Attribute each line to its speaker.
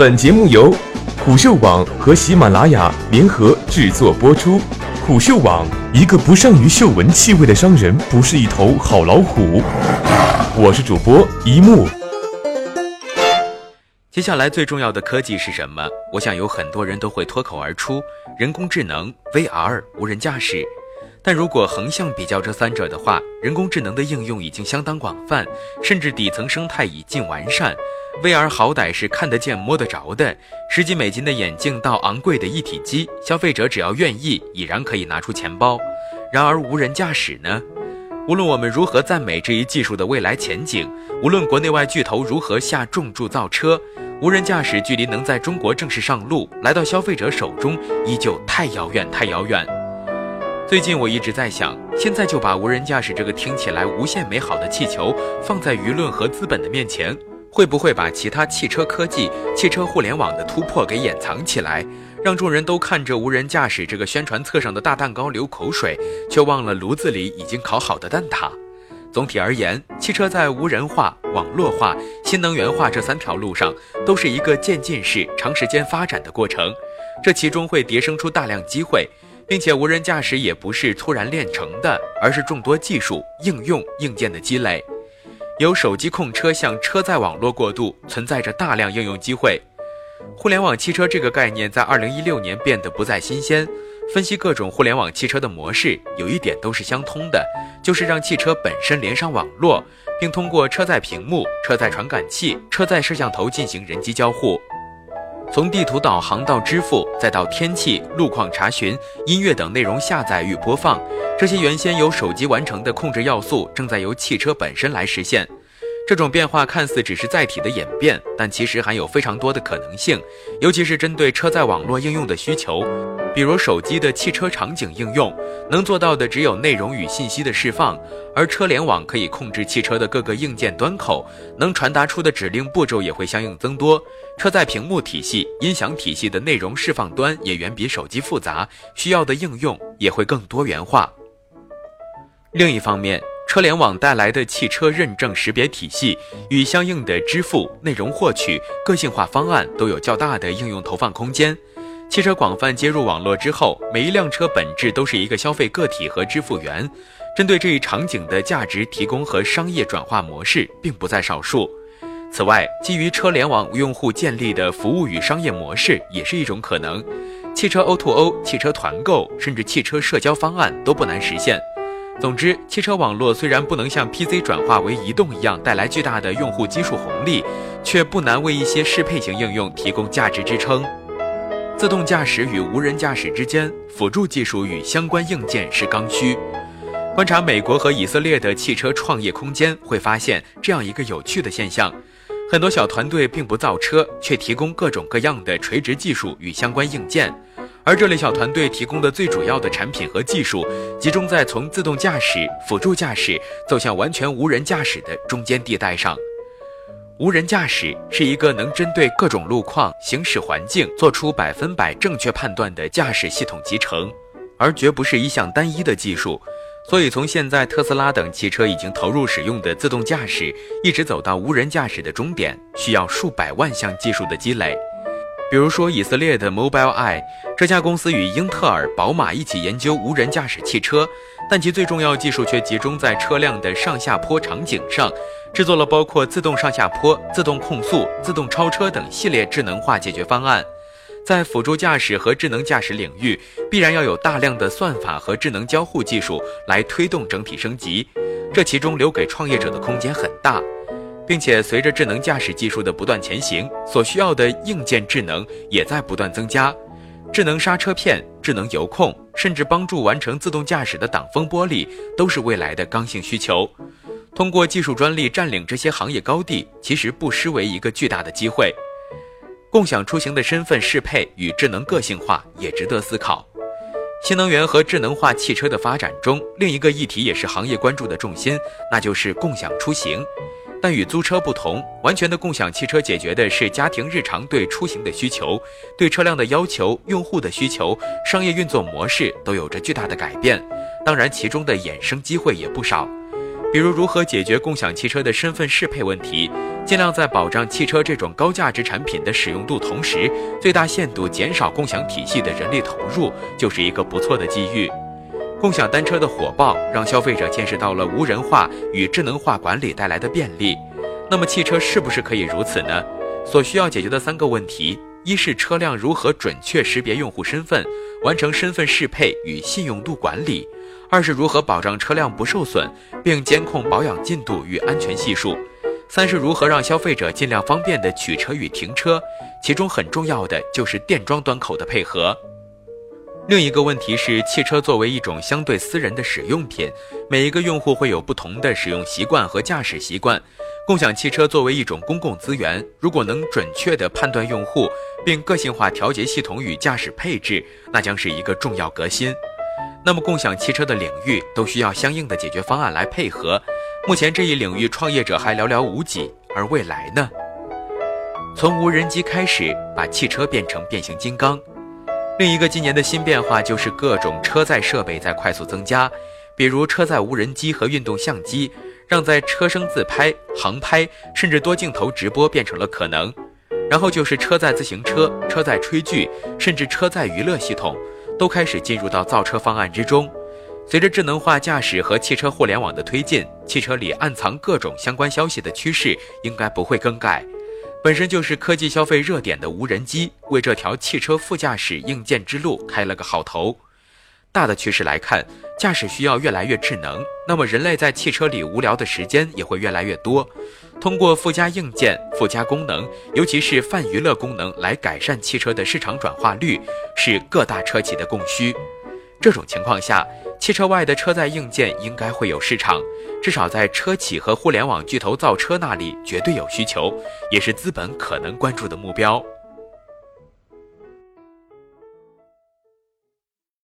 Speaker 1: 本节目由虎嗅网和喜马拉雅联合制作播出。虎嗅网：一个不善于嗅闻气味的商人，不是一头好老虎。我是主播一木。
Speaker 2: 接下来最重要的科技是什么？我想有很多人都会脱口而出：人工智能、VR、无人驾驶。但如果横向比较这三者的话，人工智能的应用已经相当广泛，甚至底层生态已近完善。VR 好歹是看得见、摸得着的，十几美金的眼镜到昂贵的一体机，消费者只要愿意，已然可以拿出钱包。然而无人驾驶呢？无论我们如何赞美这一技术的未来前景，无论国内外巨头如何下重注造车，无人驾驶距离能在中国正式上路，来到消费者手中，依旧太遥远，太遥远。最近我一直在想，现在就把无人驾驶这个听起来无限美好的气球放在舆论和资本的面前，会不会把其他汽车科技、汽车互联网的突破给掩藏起来，让众人都看着无人驾驶这个宣传册上的大蛋糕流口水，却忘了炉子里已经烤好的蛋挞？总体而言，汽车在无人化、网络化、新能源化这三条路上，都是一个渐进式、长时间发展的过程，这其中会迭生出大量机会。并且无人驾驶也不是突然练成的，而是众多技术应用硬件的积累。由手机控车向车载网络过渡，存在着大量应用机会。互联网汽车这个概念在二零一六年变得不再新鲜。分析各种互联网汽车的模式，有一点都是相通的，就是让汽车本身连上网络，并通过车载屏幕、车载传感器、车载摄像头进行人机交互。从地图导航到支付，再到天气、路况查询、音乐等内容下载与播放，这些原先由手机完成的控制要素，正在由汽车本身来实现。这种变化看似只是载体的演变，但其实含有非常多的可能性，尤其是针对车载网络应用的需求，比如手机的汽车场景应用，能做到的只有内容与信息的释放，而车联网可以控制汽车的各个硬件端口，能传达出的指令步骤也会相应增多。车载屏幕体系、音响体系的内容释放端也远比手机复杂，需要的应用也会更多元化。另一方面，车联网带来的汽车认证识别体系与相应的支付、内容获取、个性化方案都有较大的应用投放空间。汽车广泛接入网络之后，每一辆车本质都是一个消费个体和支付源。针对这一场景的价值提供和商业转化模式并不在少数。此外，基于车联网用户建立的服务与商业模式也是一种可能。汽车 O2O、汽车团购，甚至汽车社交方案都不难实现。总之，汽车网络虽然不能像 PC 转化为移动一样带来巨大的用户基数红利，却不难为一些适配型应用提供价值支撑。自动驾驶与无人驾驶之间，辅助技术与相关硬件是刚需。观察美国和以色列的汽车创业空间，会发现这样一个有趣的现象：很多小团队并不造车，却提供各种各样的垂直技术与相关硬件。而这类小团队提供的最主要的产品和技术，集中在从自动驾驶、辅助驾驶走向完全无人驾驶的中间地带上。无人驾驶是一个能针对各种路况、行驶环境做出百分百正确判断的驾驶系统集成，而绝不是一项单一的技术。所以，从现在特斯拉等汽车已经投入使用的自动驾驶，一直走到无人驾驶的终点，需要数百万项技术的积累。比如说，以色列的 Mobileye 这家公司与英特尔、宝马一起研究无人驾驶汽车，但其最重要技术却集中在车辆的上下坡场景上，制作了包括自动上下坡、自动控速、自动超车等系列智能化解决方案。在辅助驾驶和智能驾驶领域，必然要有大量的算法和智能交互技术来推动整体升级，这其中留给创业者的空间很大。并且随着智能驾驶技术的不断前行，所需要的硬件智能也在不断增加。智能刹车片、智能油控，甚至帮助完成自动驾驶的挡风玻璃，都是未来的刚性需求。通过技术专利占领这些行业高地，其实不失为一个巨大的机会。共享出行的身份适配与智能个性化也值得思考。新能源和智能化汽车的发展中，另一个议题也是行业关注的重心，那就是共享出行。但与租车不同，完全的共享汽车解决的是家庭日常对出行的需求，对车辆的要求、用户的需求、商业运作模式都有着巨大的改变。当然，其中的衍生机会也不少。比如如何解决共享汽车的身份适配问题，尽量在保障汽车这种高价值产品的使用度同时，最大限度减少共享体系的人力投入，就是一个不错的机遇。共享单车的火爆，让消费者见识到了无人化与智能化管理带来的便利。那么，汽车是不是可以如此呢？所需要解决的三个问题：一是车辆如何准确识别用户身份，完成身份适配与信用度管理；二是如何保障车辆不受损，并监控保养进度与安全系数；三是如何让消费者尽量方便的取车与停车。其中很重要的就是电桩端口的配合。另一个问题是，汽车作为一种相对私人的使用品，每一个用户会有不同的使用习惯和驾驶习惯。共享汽车作为一种公共资源，如果能准确地判断用户，并个性化调节系统与驾驶配置，那将是一个重要革新。那么，共享汽车的领域都需要相应的解决方案来配合。目前这一领域创业者还寥寥无几，而未来呢？从无人机开始，把汽车变成变形金刚。另一个今年的新变化就是各种车载设备在快速增加，比如车载无人机和运动相机，让在车声自拍、航拍甚至多镜头直播变成了可能。然后就是车载自行车、车载炊具，甚至车载娱乐系统，都开始进入到造车方案之中。随着智能化驾驶和汽车互联网的推进，汽车里暗藏各种相关消息的趋势应该不会更改。本身就是科技消费热点的无人机，为这条汽车副驾驶硬件之路开了个好头。大的趋势来看，驾驶需要越来越智能，那么人类在汽车里无聊的时间也会越来越多。通过附加硬件、附加功能，尤其是泛娱乐功能来改善汽车的市场转化率，是各大车企的供需。这种情况下，汽车外的车载硬件应该会有市场，至少在车企和互联网巨头造车那里绝对有需求，也是资本可能关注的目标。